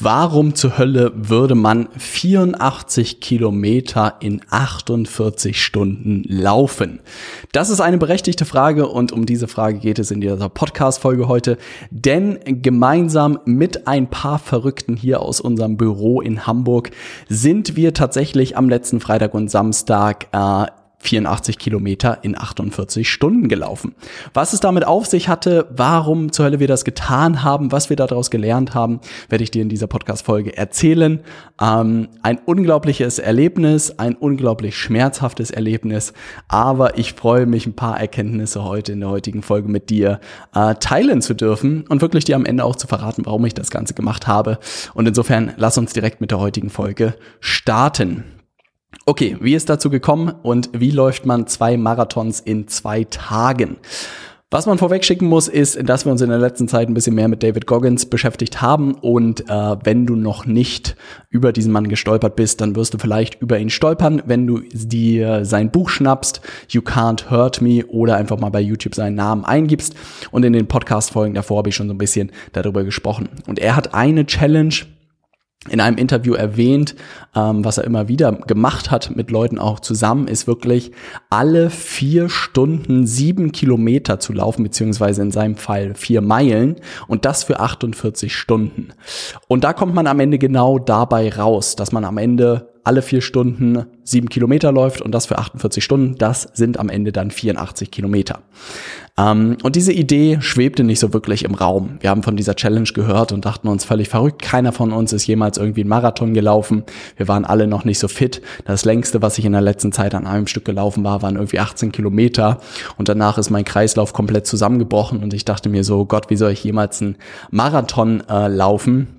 Warum zur Hölle würde man 84 Kilometer in 48 Stunden laufen? Das ist eine berechtigte Frage und um diese Frage geht es in dieser Podcast-Folge heute. Denn gemeinsam mit ein paar Verrückten hier aus unserem Büro in Hamburg sind wir tatsächlich am letzten Freitag und Samstag äh, 84 Kilometer in 48 Stunden gelaufen. Was es damit auf sich hatte, warum zur Hölle wir das getan haben, was wir daraus gelernt haben, werde ich dir in dieser Podcast-Folge erzählen. Ähm, ein unglaubliches Erlebnis, ein unglaublich schmerzhaftes Erlebnis, aber ich freue mich, ein paar Erkenntnisse heute in der heutigen Folge mit dir äh, teilen zu dürfen und wirklich dir am Ende auch zu verraten, warum ich das Ganze gemacht habe. Und insofern lass uns direkt mit der heutigen Folge starten. Okay, wie ist dazu gekommen und wie läuft man zwei Marathons in zwei Tagen? Was man vorweg schicken muss, ist, dass wir uns in der letzten Zeit ein bisschen mehr mit David Goggins beschäftigt haben. Und äh, wenn du noch nicht über diesen Mann gestolpert bist, dann wirst du vielleicht über ihn stolpern, wenn du dir sein Buch schnappst, You Can't Hurt Me, oder einfach mal bei YouTube seinen Namen eingibst. Und in den Podcast-Folgen davor habe ich schon so ein bisschen darüber gesprochen. Und er hat eine Challenge in einem Interview erwähnt, ähm, was er immer wieder gemacht hat mit Leuten auch zusammen, ist wirklich alle vier Stunden sieben Kilometer zu laufen, beziehungsweise in seinem Fall vier Meilen und das für 48 Stunden. Und da kommt man am Ende genau dabei raus, dass man am Ende alle vier Stunden sieben Kilometer läuft und das für 48 Stunden, das sind am Ende dann 84 Kilometer. Ähm, und diese Idee schwebte nicht so wirklich im Raum. Wir haben von dieser Challenge gehört und dachten uns völlig verrückt. Keiner von uns ist jemals irgendwie einen Marathon gelaufen. Wir waren alle noch nicht so fit. Das längste, was ich in der letzten Zeit an einem Stück gelaufen war, waren irgendwie 18 Kilometer. Und danach ist mein Kreislauf komplett zusammengebrochen und ich dachte mir so, Gott, wie soll ich jemals einen Marathon äh, laufen?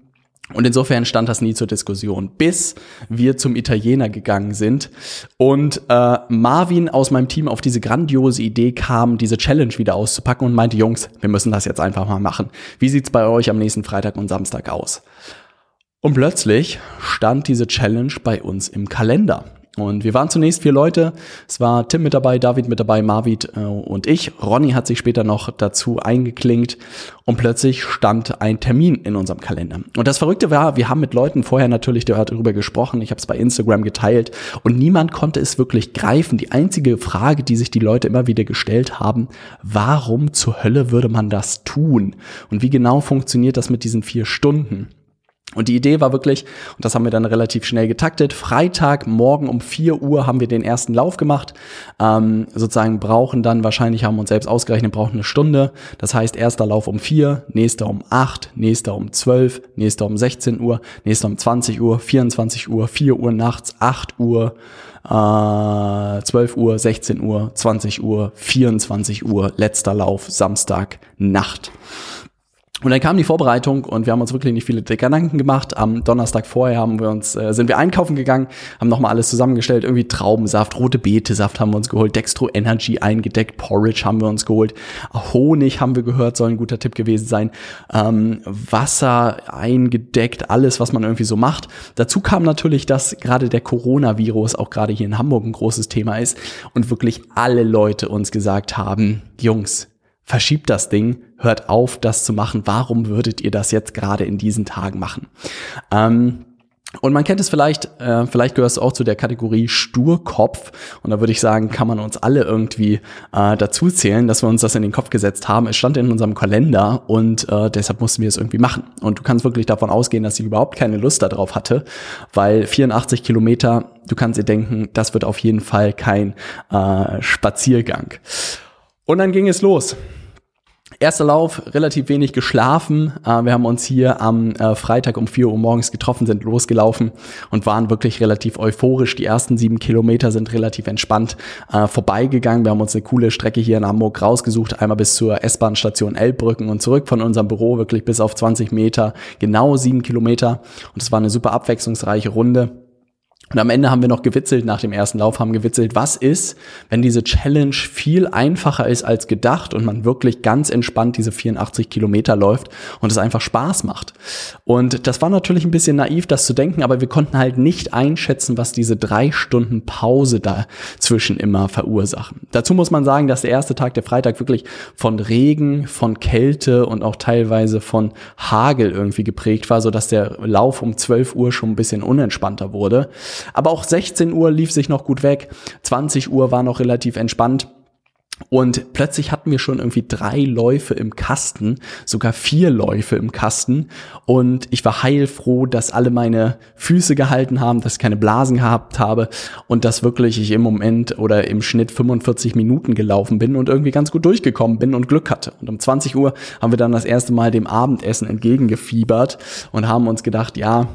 Und insofern stand das nie zur Diskussion, bis wir zum Italiener gegangen sind und äh, Marvin aus meinem Team auf diese grandiose Idee kam, diese Challenge wieder auszupacken und meinte, Jungs, wir müssen das jetzt einfach mal machen. Wie sieht's bei euch am nächsten Freitag und Samstag aus? Und plötzlich stand diese Challenge bei uns im Kalender. Und wir waren zunächst vier Leute. Es war Tim mit dabei, David mit dabei, Marvid äh, und ich. Ronny hat sich später noch dazu eingeklinkt und plötzlich stand ein Termin in unserem Kalender. Und das Verrückte war, wir haben mit Leuten vorher natürlich darüber gesprochen. Ich habe es bei Instagram geteilt und niemand konnte es wirklich greifen. Die einzige Frage, die sich die Leute immer wieder gestellt haben, warum zur Hölle würde man das tun? Und wie genau funktioniert das mit diesen vier Stunden? Und die Idee war wirklich, und das haben wir dann relativ schnell getaktet, Freitag morgen um 4 Uhr haben wir den ersten Lauf gemacht. Ähm, sozusagen brauchen dann, wahrscheinlich haben wir uns selbst ausgerechnet, brauchen eine Stunde. Das heißt, erster Lauf um 4, nächster um 8, nächster um 12, nächster um 16 Uhr, nächster um 20 Uhr, 24 Uhr, 4 Uhr nachts, 8 Uhr, äh, 12 Uhr, 16 Uhr, 20 Uhr, 24 Uhr, letzter Lauf, Samstag, Nacht. Und dann kam die Vorbereitung und wir haben uns wirklich nicht viele Gedanken gemacht. Am Donnerstag vorher haben wir uns, äh, sind wir einkaufen gegangen, haben nochmal alles zusammengestellt, irgendwie Traubensaft, rote Beetesaft haben wir uns geholt, Dextro Energy eingedeckt, Porridge haben wir uns geholt, Honig haben wir gehört, soll ein guter Tipp gewesen sein, ähm, Wasser eingedeckt, alles, was man irgendwie so macht. Dazu kam natürlich, dass gerade der Coronavirus auch gerade hier in Hamburg ein großes Thema ist und wirklich alle Leute uns gesagt haben, Jungs, verschiebt das Ding, hört auf, das zu machen. Warum würdet ihr das jetzt gerade in diesen Tagen machen? Ähm, und man kennt es vielleicht, äh, vielleicht gehörst du auch zu der Kategorie Sturkopf. Und da würde ich sagen, kann man uns alle irgendwie äh, dazu zählen, dass wir uns das in den Kopf gesetzt haben. Es stand in unserem Kalender und äh, deshalb mussten wir es irgendwie machen. Und du kannst wirklich davon ausgehen, dass ich überhaupt keine Lust darauf hatte, weil 84 Kilometer, du kannst dir denken, das wird auf jeden Fall kein äh, Spaziergang. Und dann ging es los. Erster Lauf, relativ wenig geschlafen. Äh, wir haben uns hier am äh, Freitag um 4 Uhr morgens getroffen, sind losgelaufen und waren wirklich relativ euphorisch. Die ersten sieben Kilometer sind relativ entspannt äh, vorbeigegangen. Wir haben uns eine coole Strecke hier in Hamburg rausgesucht, einmal bis zur S-Bahn-Station Elbbrücken und zurück von unserem Büro, wirklich bis auf 20 Meter, genau sieben Kilometer. Und es war eine super abwechslungsreiche Runde. Und am Ende haben wir noch gewitzelt nach dem ersten Lauf, haben gewitzelt, was ist, wenn diese Challenge viel einfacher ist als gedacht und man wirklich ganz entspannt diese 84 Kilometer läuft und es einfach Spaß macht. Und das war natürlich ein bisschen naiv, das zu denken, aber wir konnten halt nicht einschätzen, was diese drei Stunden Pause dazwischen immer verursachen. Dazu muss man sagen, dass der erste Tag, der Freitag, wirklich von Regen, von Kälte und auch teilweise von Hagel irgendwie geprägt war, so dass der Lauf um 12 Uhr schon ein bisschen unentspannter wurde. Aber auch 16 Uhr lief sich noch gut weg. 20 Uhr war noch relativ entspannt. Und plötzlich hatten wir schon irgendwie drei Läufe im Kasten, sogar vier Läufe im Kasten. Und ich war heilfroh, dass alle meine Füße gehalten haben, dass ich keine Blasen gehabt habe und dass wirklich ich im Moment oder im Schnitt 45 Minuten gelaufen bin und irgendwie ganz gut durchgekommen bin und Glück hatte. Und um 20 Uhr haben wir dann das erste Mal dem Abendessen entgegengefiebert und haben uns gedacht, ja,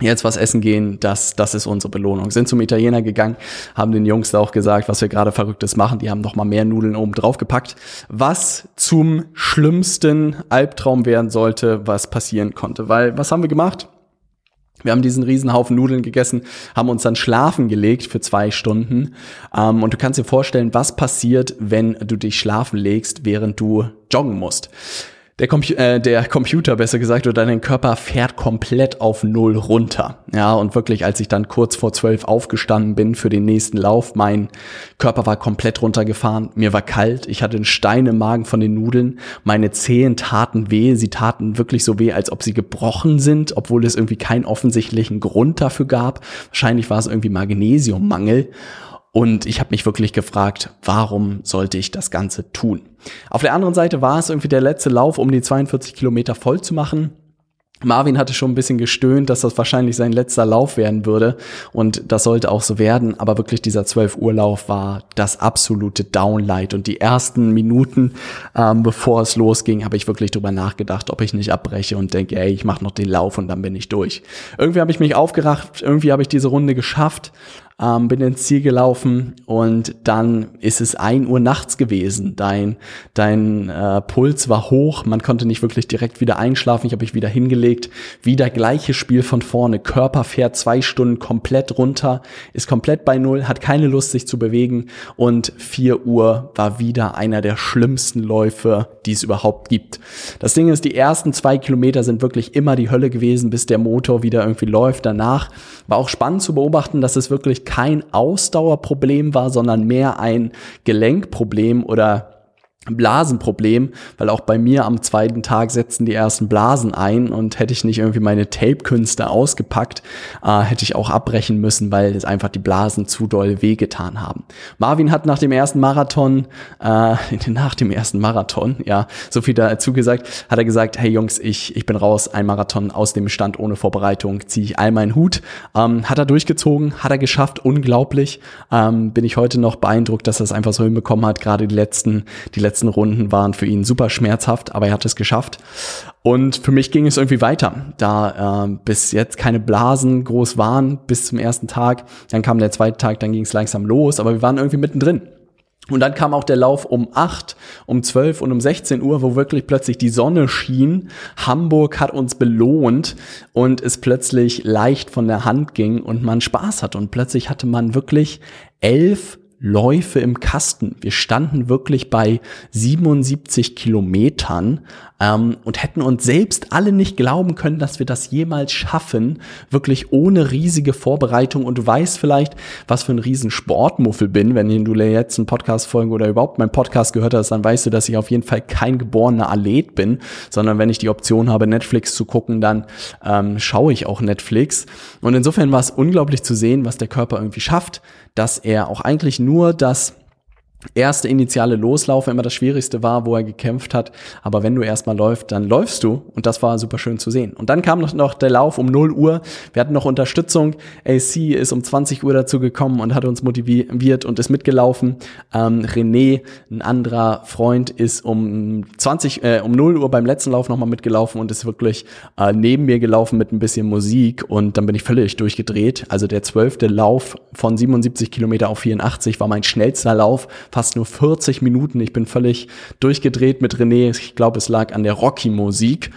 jetzt was essen gehen, das, das ist unsere Belohnung. Sind zum Italiener gegangen, haben den Jungs da auch gesagt, was wir gerade Verrücktes machen. Die haben noch mal mehr Nudeln oben drauf gepackt, was zum schlimmsten Albtraum werden sollte, was passieren konnte. Weil, was haben wir gemacht? Wir haben diesen Riesenhaufen Nudeln gegessen, haben uns dann schlafen gelegt für zwei Stunden. Ähm, und du kannst dir vorstellen, was passiert, wenn du dich schlafen legst, während du joggen musst der, Compu äh, der Computer, besser gesagt, oder dein Körper fährt komplett auf Null runter. Ja, und wirklich, als ich dann kurz vor zwölf aufgestanden bin für den nächsten Lauf, mein Körper war komplett runtergefahren, mir war kalt, ich hatte einen Stein im Magen von den Nudeln, meine Zehen taten weh, sie taten wirklich so weh, als ob sie gebrochen sind, obwohl es irgendwie keinen offensichtlichen Grund dafür gab. Wahrscheinlich war es irgendwie Magnesiummangel. Und ich habe mich wirklich gefragt, warum sollte ich das Ganze tun? Auf der anderen Seite war es irgendwie der letzte Lauf, um die 42 Kilometer voll zu machen. Marvin hatte schon ein bisschen gestöhnt, dass das wahrscheinlich sein letzter Lauf werden würde und das sollte auch so werden, aber wirklich dieser 12 Uhr Lauf war das absolute Downlight und die ersten Minuten, ähm, bevor es losging, habe ich wirklich drüber nachgedacht, ob ich nicht abbreche und denke, ey, ich mache noch den Lauf und dann bin ich durch. Irgendwie habe ich mich aufgeracht, irgendwie habe ich diese Runde geschafft, ähm, bin ins Ziel gelaufen und dann ist es ein Uhr nachts gewesen. Dein, dein äh, Puls war hoch, man konnte nicht wirklich direkt wieder einschlafen. Ich habe mich wieder hingelegt. Wieder gleiches Spiel von vorne. Körper fährt zwei Stunden komplett runter, ist komplett bei Null, hat keine Lust, sich zu bewegen. Und vier Uhr war wieder einer der schlimmsten Läufe, die es überhaupt gibt. Das Ding ist, die ersten zwei Kilometer sind wirklich immer die Hölle gewesen, bis der Motor wieder irgendwie läuft. Danach war auch spannend zu beobachten, dass es wirklich kein Ausdauerproblem war, sondern mehr ein Gelenkproblem oder Blasenproblem, weil auch bei mir am zweiten Tag setzten die ersten Blasen ein und hätte ich nicht irgendwie meine Tape-Künste ausgepackt, äh, hätte ich auch abbrechen müssen, weil es einfach die Blasen zu doll wehgetan haben. Marvin hat nach dem ersten Marathon, äh, nach dem ersten Marathon, ja, so viel dazu gesagt, hat er gesagt, hey Jungs, ich, ich bin raus, ein Marathon aus dem Stand ohne Vorbereitung, ziehe ich all meinen Hut. Ähm, hat er durchgezogen, hat er geschafft, unglaublich. Ähm, bin ich heute noch beeindruckt, dass er es einfach so hinbekommen hat, gerade die letzten, die letzten letzten Runden waren für ihn super schmerzhaft, aber er hat es geschafft. Und für mich ging es irgendwie weiter, da äh, bis jetzt keine Blasen groß waren bis zum ersten Tag. Dann kam der zweite Tag, dann ging es langsam los, aber wir waren irgendwie mittendrin. Und dann kam auch der Lauf um 8, um 12 und um 16 Uhr, wo wirklich plötzlich die Sonne schien. Hamburg hat uns belohnt und es plötzlich leicht von der Hand ging und man Spaß hat. Und plötzlich hatte man wirklich elf Läufe im Kasten. Wir standen wirklich bei 77 Kilometern ähm, und hätten uns selbst alle nicht glauben können, dass wir das jemals schaffen, wirklich ohne riesige Vorbereitung. Und du weißt vielleicht, was für ein riesen Sportmuffel bin. Wenn du jetzt einen Podcast folgen oder überhaupt meinen Podcast gehört hast, dann weißt du, dass ich auf jeden Fall kein geborener Athlet bin, sondern wenn ich die Option habe, Netflix zu gucken, dann ähm, schaue ich auch Netflix. Und insofern war es unglaublich zu sehen, was der Körper irgendwie schafft, dass er auch eigentlich nur das erste initiale Loslaufen immer das Schwierigste war, wo er gekämpft hat. Aber wenn du erstmal läufst, dann läufst du. Und das war super schön zu sehen. Und dann kam noch, der Lauf um 0 Uhr. Wir hatten noch Unterstützung. AC ist um 20 Uhr dazu gekommen und hat uns motiviert und ist mitgelaufen. Ähm, René, ein anderer Freund, ist um 20, äh, um 0 Uhr beim letzten Lauf nochmal mitgelaufen und ist wirklich äh, neben mir gelaufen mit ein bisschen Musik. Und dann bin ich völlig durchgedreht. Also der zwölfte Lauf von 77 Kilometer auf 84 war mein schnellster Lauf fast nur 40 Minuten. Ich bin völlig durchgedreht mit René. Ich glaube, es lag an der Rocky-Musik.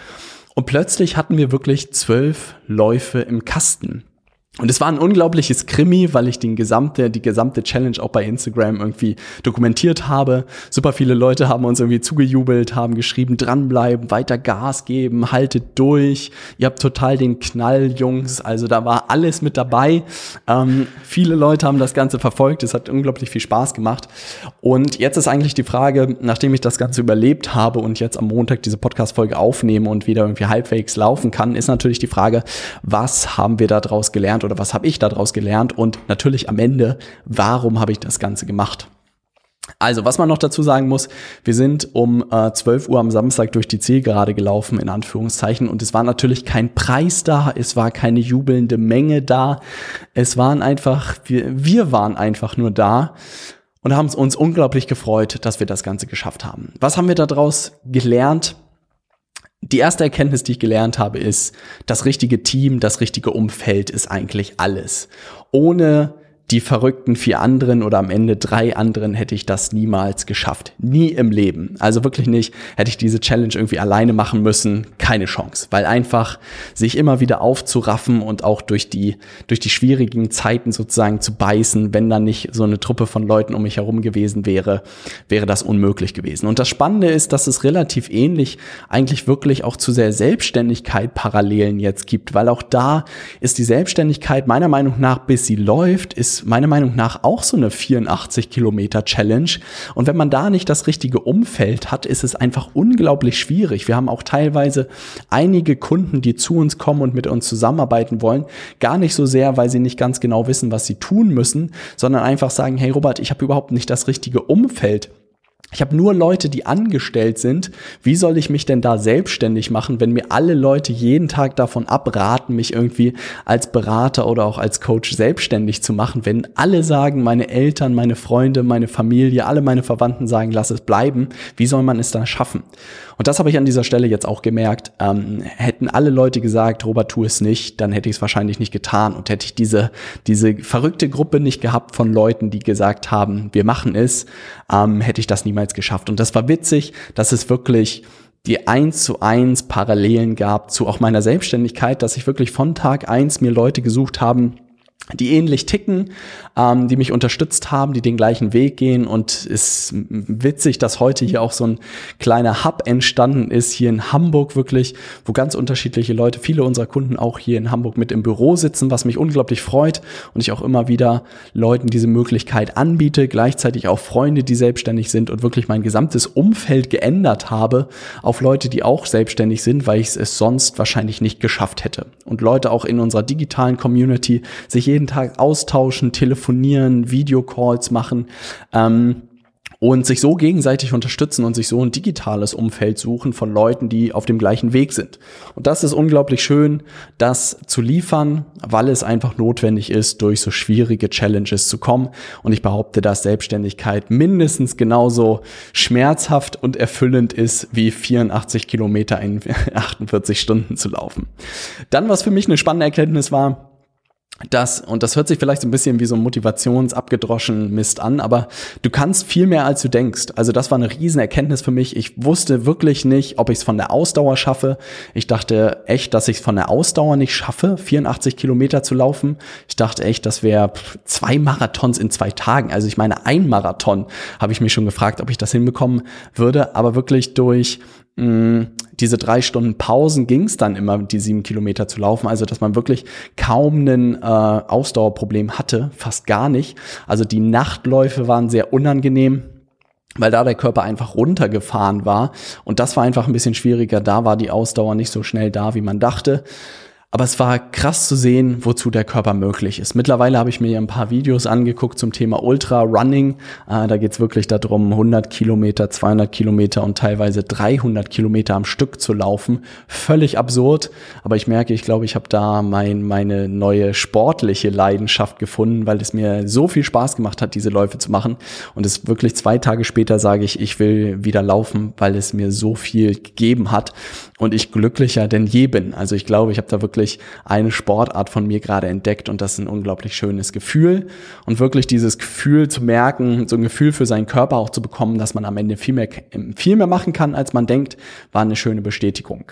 Und plötzlich hatten wir wirklich zwölf Läufe im Kasten. Und es war ein unglaubliches Krimi, weil ich den gesamte, die gesamte Challenge auch bei Instagram irgendwie dokumentiert habe. Super viele Leute haben uns irgendwie zugejubelt, haben geschrieben, dranbleiben, weiter Gas geben, haltet durch. Ihr habt total den Knall, Jungs. Also da war alles mit dabei. Ähm, viele Leute haben das Ganze verfolgt. Es hat unglaublich viel Spaß gemacht. Und jetzt ist eigentlich die Frage, nachdem ich das Ganze überlebt habe und jetzt am Montag diese Podcast-Folge aufnehme und wieder irgendwie halbwegs laufen kann, ist natürlich die Frage, was haben wir da draus gelernt? Oder was habe ich daraus gelernt und natürlich am Ende, warum habe ich das Ganze gemacht. Also, was man noch dazu sagen muss, wir sind um äh, 12 Uhr am Samstag durch die Zielgerade gelaufen, in Anführungszeichen, und es war natürlich kein Preis da, es war keine jubelnde Menge da, es waren einfach, wir, wir waren einfach nur da und haben uns unglaublich gefreut, dass wir das Ganze geschafft haben. Was haben wir daraus gelernt? Die erste Erkenntnis, die ich gelernt habe, ist, das richtige Team, das richtige Umfeld ist eigentlich alles. Ohne die verrückten vier anderen oder am Ende drei anderen hätte ich das niemals geschafft. Nie im Leben. Also wirklich nicht, hätte ich diese Challenge irgendwie alleine machen müssen. Keine Chance. Weil einfach sich immer wieder aufzuraffen und auch durch die, durch die schwierigen Zeiten sozusagen zu beißen, wenn da nicht so eine Truppe von Leuten um mich herum gewesen wäre, wäre das unmöglich gewesen. Und das Spannende ist, dass es relativ ähnlich eigentlich wirklich auch zu der Selbstständigkeit Parallelen jetzt gibt, weil auch da ist die Selbstständigkeit meiner Meinung nach, bis sie läuft, ist meiner Meinung nach auch so eine 84 Kilometer Challenge. Und wenn man da nicht das richtige Umfeld hat, ist es einfach unglaublich schwierig. Wir haben auch teilweise einige Kunden, die zu uns kommen und mit uns zusammenarbeiten wollen, gar nicht so sehr, weil sie nicht ganz genau wissen, was sie tun müssen, sondern einfach sagen, hey Robert, ich habe überhaupt nicht das richtige Umfeld ich habe nur Leute, die angestellt sind. Wie soll ich mich denn da selbstständig machen, wenn mir alle Leute jeden Tag davon abraten, mich irgendwie als Berater oder auch als Coach selbstständig zu machen, wenn alle sagen, meine Eltern, meine Freunde, meine Familie, alle meine Verwandten sagen, lass es bleiben. Wie soll man es dann schaffen? Und das habe ich an dieser Stelle jetzt auch gemerkt. Ähm, hätten alle Leute gesagt, Robert, tu es nicht, dann hätte ich es wahrscheinlich nicht getan und hätte ich diese, diese verrückte Gruppe nicht gehabt von Leuten, die gesagt haben, wir machen es, ähm, hätte ich das niemals geschafft. Und das war witzig, dass es wirklich die eins zu eins Parallelen gab zu auch meiner Selbstständigkeit, dass ich wirklich von Tag eins mir Leute gesucht haben, die ähnlich ticken, ähm, die mich unterstützt haben, die den gleichen Weg gehen. Und es ist witzig, dass heute hier auch so ein kleiner Hub entstanden ist, hier in Hamburg wirklich, wo ganz unterschiedliche Leute, viele unserer Kunden auch hier in Hamburg mit im Büro sitzen, was mich unglaublich freut und ich auch immer wieder Leuten diese Möglichkeit anbiete, gleichzeitig auch Freunde, die selbstständig sind und wirklich mein gesamtes Umfeld geändert habe auf Leute, die auch selbstständig sind, weil ich es sonst wahrscheinlich nicht geschafft hätte. Und Leute auch in unserer digitalen Community sich jeden Tag austauschen, telefonieren, Videocalls machen. Ähm, und sich so gegenseitig unterstützen und sich so ein digitales Umfeld suchen von Leuten, die auf dem gleichen Weg sind. Und das ist unglaublich schön, das zu liefern, weil es einfach notwendig ist, durch so schwierige Challenges zu kommen. Und ich behaupte, dass Selbstständigkeit mindestens genauso schmerzhaft und erfüllend ist, wie 84 Kilometer in 48 Stunden zu laufen. Dann, was für mich eine spannende Erkenntnis war, das, und das hört sich vielleicht so ein bisschen wie so ein motivationsabgedroschen Mist an, aber du kannst viel mehr, als du denkst. Also das war eine riesen Erkenntnis für mich. Ich wusste wirklich nicht, ob ich es von der Ausdauer schaffe. Ich dachte echt, dass ich es von der Ausdauer nicht schaffe, 84 Kilometer zu laufen. Ich dachte echt, das wäre zwei Marathons in zwei Tagen. Also ich meine, ein Marathon habe ich mich schon gefragt, ob ich das hinbekommen würde, aber wirklich durch diese drei Stunden Pausen ging es dann immer, die sieben Kilometer zu laufen. Also, dass man wirklich kaum ein äh, Ausdauerproblem hatte, fast gar nicht. Also die Nachtläufe waren sehr unangenehm weil da der Körper einfach runtergefahren war. Und das war einfach ein bisschen schwieriger. Da war die Ausdauer nicht so schnell da, wie man dachte. Aber es war krass zu sehen, wozu der Körper möglich ist. Mittlerweile habe ich mir ein paar Videos angeguckt zum Thema Ultra Running. Äh, da geht es wirklich darum, 100 Kilometer, 200 Kilometer und teilweise 300 Kilometer am Stück zu laufen. Völlig absurd. Aber ich merke, ich glaube, ich habe da mein, meine neue sportliche Leidenschaft gefunden, weil es mir so viel Spaß gemacht hat, diese Läufe zu machen. Und es wirklich zwei Tage später sage ich, ich will wieder laufen, weil es mir so viel gegeben hat und ich glücklicher denn je bin. Also ich glaube, ich habe da wirklich eine Sportart von mir gerade entdeckt und das ist ein unglaublich schönes Gefühl. Und wirklich dieses Gefühl zu merken, so ein Gefühl für seinen Körper auch zu bekommen, dass man am Ende viel mehr, viel mehr machen kann, als man denkt, war eine schöne Bestätigung.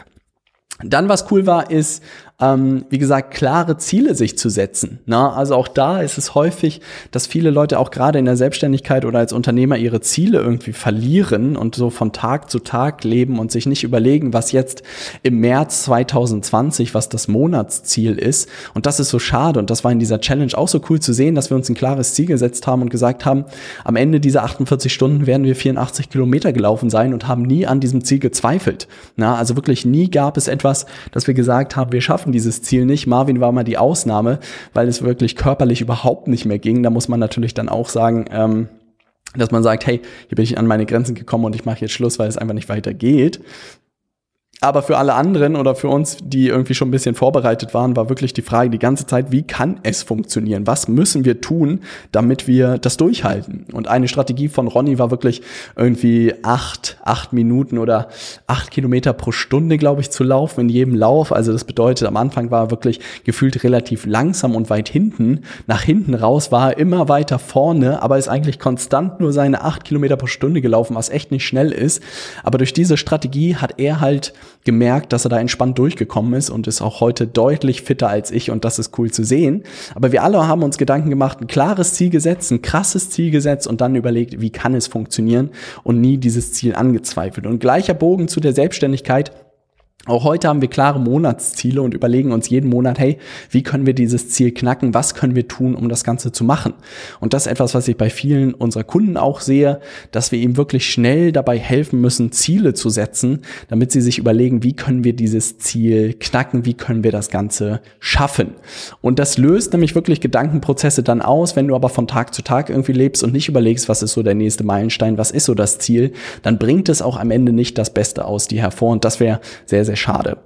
Dann, was cool war, ist, ähm, wie gesagt, klare Ziele sich zu setzen. Na, ne? also auch da ist es häufig, dass viele Leute auch gerade in der Selbstständigkeit oder als Unternehmer ihre Ziele irgendwie verlieren und so von Tag zu Tag leben und sich nicht überlegen, was jetzt im März 2020, was das Monatsziel ist. Und das ist so schade. Und das war in dieser Challenge auch so cool zu sehen, dass wir uns ein klares Ziel gesetzt haben und gesagt haben, am Ende dieser 48 Stunden werden wir 84 Kilometer gelaufen sein und haben nie an diesem Ziel gezweifelt. Na, also wirklich nie gab es etwas, dass wir gesagt haben, wir schaffen dieses Ziel nicht. Marvin war mal die Ausnahme, weil es wirklich körperlich überhaupt nicht mehr ging. Da muss man natürlich dann auch sagen, ähm, dass man sagt, hey, hier bin ich an meine Grenzen gekommen und ich mache jetzt Schluss, weil es einfach nicht weitergeht. Aber für alle anderen oder für uns, die irgendwie schon ein bisschen vorbereitet waren, war wirklich die Frage die ganze Zeit, wie kann es funktionieren? Was müssen wir tun, damit wir das durchhalten? Und eine Strategie von Ronny war wirklich irgendwie acht, acht Minuten oder acht Kilometer pro Stunde, glaube ich, zu laufen in jedem Lauf. Also das bedeutet, am Anfang war er wirklich gefühlt relativ langsam und weit hinten. Nach hinten raus war er immer weiter vorne, aber ist eigentlich konstant nur seine acht Kilometer pro Stunde gelaufen, was echt nicht schnell ist. Aber durch diese Strategie hat er halt gemerkt, dass er da entspannt durchgekommen ist und ist auch heute deutlich fitter als ich und das ist cool zu sehen. Aber wir alle haben uns Gedanken gemacht, ein klares Ziel gesetzt, ein krasses Ziel gesetzt und dann überlegt, wie kann es funktionieren und nie dieses Ziel angezweifelt. Und gleicher Bogen zu der Selbstständigkeit. Auch heute haben wir klare Monatsziele und überlegen uns jeden Monat, hey, wie können wir dieses Ziel knacken? Was können wir tun, um das Ganze zu machen? Und das ist etwas, was ich bei vielen unserer Kunden auch sehe, dass wir ihm wirklich schnell dabei helfen müssen, Ziele zu setzen, damit sie sich überlegen, wie können wir dieses Ziel knacken? Wie können wir das Ganze schaffen? Und das löst nämlich wirklich Gedankenprozesse dann aus. Wenn du aber von Tag zu Tag irgendwie lebst und nicht überlegst, was ist so der nächste Meilenstein? Was ist so das Ziel? Dann bringt es auch am Ende nicht das Beste aus dir hervor. Und das wäre sehr, sehr sehr schade.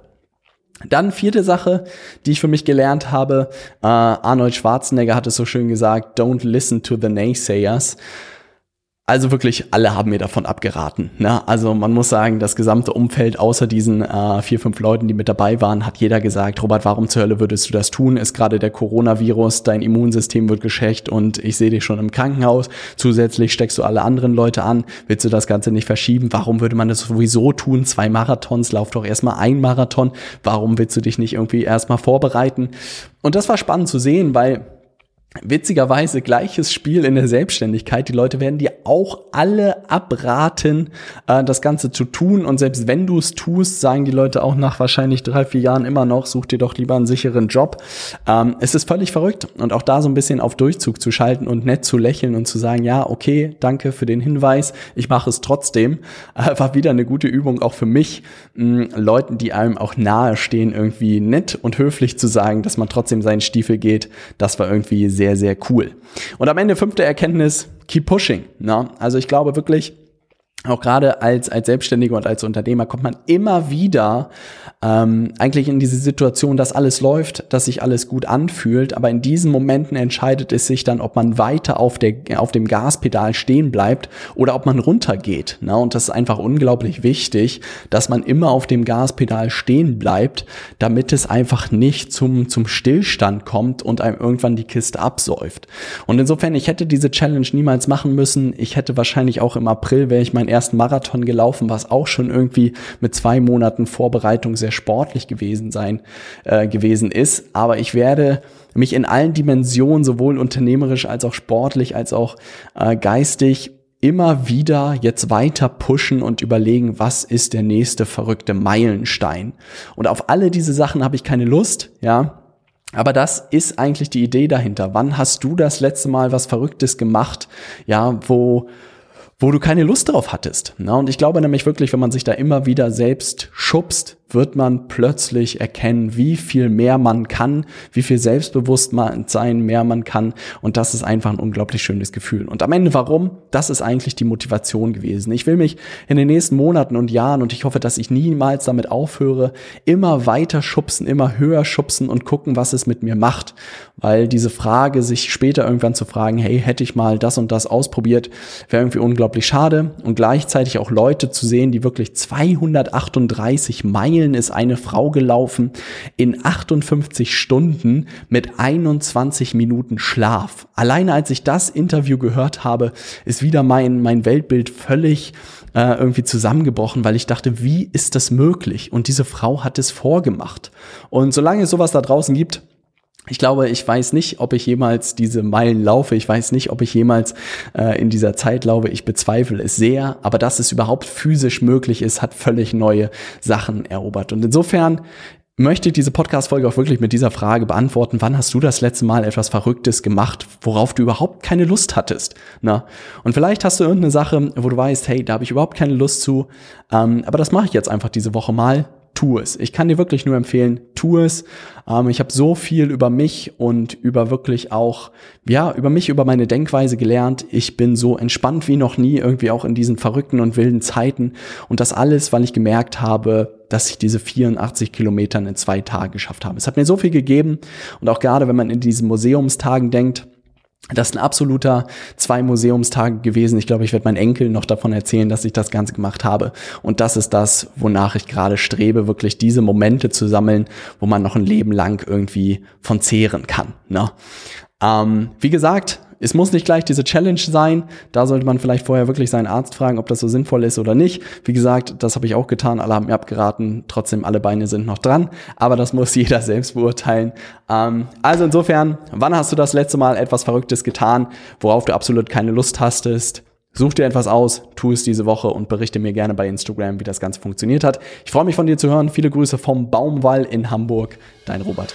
Dann vierte Sache, die ich für mich gelernt habe, äh, Arnold Schwarzenegger hat es so schön gesagt, don't listen to the naysayers. Also wirklich alle haben mir davon abgeraten. Ne? Also man muss sagen, das gesamte Umfeld, außer diesen äh, vier, fünf Leuten, die mit dabei waren, hat jeder gesagt, Robert, warum zur Hölle würdest du das tun? Ist gerade der Coronavirus, dein Immunsystem wird geschwächt und ich sehe dich schon im Krankenhaus. Zusätzlich steckst du alle anderen Leute an. Willst du das Ganze nicht verschieben? Warum würde man das sowieso tun? Zwei Marathons, lauf doch erstmal ein Marathon. Warum willst du dich nicht irgendwie erstmal vorbereiten? Und das war spannend zu sehen, weil Witzigerweise gleiches Spiel in der Selbstständigkeit. Die Leute werden dir auch alle abraten, äh, das Ganze zu tun. Und selbst wenn du es tust, sagen die Leute auch nach wahrscheinlich drei, vier Jahren immer noch, such dir doch lieber einen sicheren Job. Ähm, es ist völlig verrückt. Und auch da so ein bisschen auf Durchzug zu schalten und nett zu lächeln und zu sagen, ja, okay, danke für den Hinweis, ich mache es trotzdem, äh, war wieder eine gute Übung auch für mich, mh, Leuten, die einem auch nahe stehen, irgendwie nett und höflich zu sagen, dass man trotzdem seinen Stiefel geht. Das war irgendwie sehr, sehr cool. Und am Ende fünfte Erkenntnis, keep pushing. Na? Also ich glaube wirklich, auch gerade als, als Selbstständiger und als Unternehmer kommt man immer wieder ähm, eigentlich in diese Situation, dass alles läuft, dass sich alles gut anfühlt, aber in diesen Momenten entscheidet es sich dann, ob man weiter auf, der, auf dem Gaspedal stehen bleibt oder ob man runtergeht. Ne? Und das ist einfach unglaublich wichtig, dass man immer auf dem Gaspedal stehen bleibt, damit es einfach nicht zum, zum Stillstand kommt und einem irgendwann die Kiste absäuft. Und insofern, ich hätte diese Challenge niemals machen müssen. Ich hätte wahrscheinlich auch im April, wäre ich mein ersten Marathon gelaufen, was auch schon irgendwie mit zwei Monaten Vorbereitung sehr sportlich gewesen sein äh, gewesen ist. Aber ich werde mich in allen Dimensionen, sowohl unternehmerisch als auch sportlich, als auch äh, geistig, immer wieder jetzt weiter pushen und überlegen, was ist der nächste verrückte Meilenstein. Und auf alle diese Sachen habe ich keine Lust, ja. Aber das ist eigentlich die Idee dahinter. Wann hast du das letzte Mal was Verrücktes gemacht? Ja, wo, wo du keine Lust drauf hattest. Na, und ich glaube nämlich wirklich, wenn man sich da immer wieder selbst schubst, wird man plötzlich erkennen, wie viel mehr man kann, wie viel Selbstbewusstsein mehr man kann. Und das ist einfach ein unglaublich schönes Gefühl. Und am Ende warum? Das ist eigentlich die Motivation gewesen. Ich will mich in den nächsten Monaten und Jahren, und ich hoffe, dass ich niemals damit aufhöre, immer weiter schubsen, immer höher schubsen und gucken, was es mit mir macht. Weil diese Frage, sich später irgendwann zu fragen, hey, hätte ich mal das und das ausprobiert, wäre irgendwie unglaublich schade. Und gleichzeitig auch Leute zu sehen, die wirklich 238 Meilen Meilen ist eine Frau gelaufen in 58 Stunden mit 21 Minuten Schlaf. Alleine als ich das Interview gehört habe, ist wieder mein, mein Weltbild völlig äh, irgendwie zusammengebrochen, weil ich dachte, wie ist das möglich? Und diese Frau hat es vorgemacht. Und solange es sowas da draußen gibt, ich glaube, ich weiß nicht, ob ich jemals diese Meilen laufe. Ich weiß nicht, ob ich jemals äh, in dieser Zeit laufe. Ich bezweifle es sehr. Aber dass es überhaupt physisch möglich ist, hat völlig neue Sachen erobert. Und insofern möchte ich diese Podcast-Folge auch wirklich mit dieser Frage beantworten. Wann hast du das letzte Mal etwas Verrücktes gemacht, worauf du überhaupt keine Lust hattest? Na? Und vielleicht hast du irgendeine Sache, wo du weißt, hey, da habe ich überhaupt keine Lust zu. Ähm, aber das mache ich jetzt einfach diese Woche mal tu es. Ich kann dir wirklich nur empfehlen, tu es. Ähm, ich habe so viel über mich und über wirklich auch, ja, über mich, über meine Denkweise gelernt. Ich bin so entspannt wie noch nie, irgendwie auch in diesen verrückten und wilden Zeiten. Und das alles, weil ich gemerkt habe, dass ich diese 84 Kilometer in zwei Tagen geschafft habe. Es hat mir so viel gegeben. Und auch gerade, wenn man in diesen Museumstagen denkt, das ist ein absoluter zwei Museumstage gewesen. Ich glaube, ich werde meinen Enkel noch davon erzählen, dass ich das Ganze gemacht habe. Und das ist das, wonach ich gerade strebe, wirklich diese Momente zu sammeln, wo man noch ein Leben lang irgendwie von zehren kann. Ne? Ähm, wie gesagt, es muss nicht gleich diese Challenge sein. Da sollte man vielleicht vorher wirklich seinen Arzt fragen, ob das so sinnvoll ist oder nicht. Wie gesagt, das habe ich auch getan. Alle haben mir abgeraten. Trotzdem, alle Beine sind noch dran. Aber das muss jeder selbst beurteilen. Ähm, also insofern, wann hast du das letzte Mal etwas Verrücktes getan, worauf du absolut keine Lust hastest? Such dir etwas aus, tu es diese Woche und berichte mir gerne bei Instagram, wie das Ganze funktioniert hat. Ich freue mich von dir zu hören. Viele Grüße vom Baumwall in Hamburg. Dein Robert.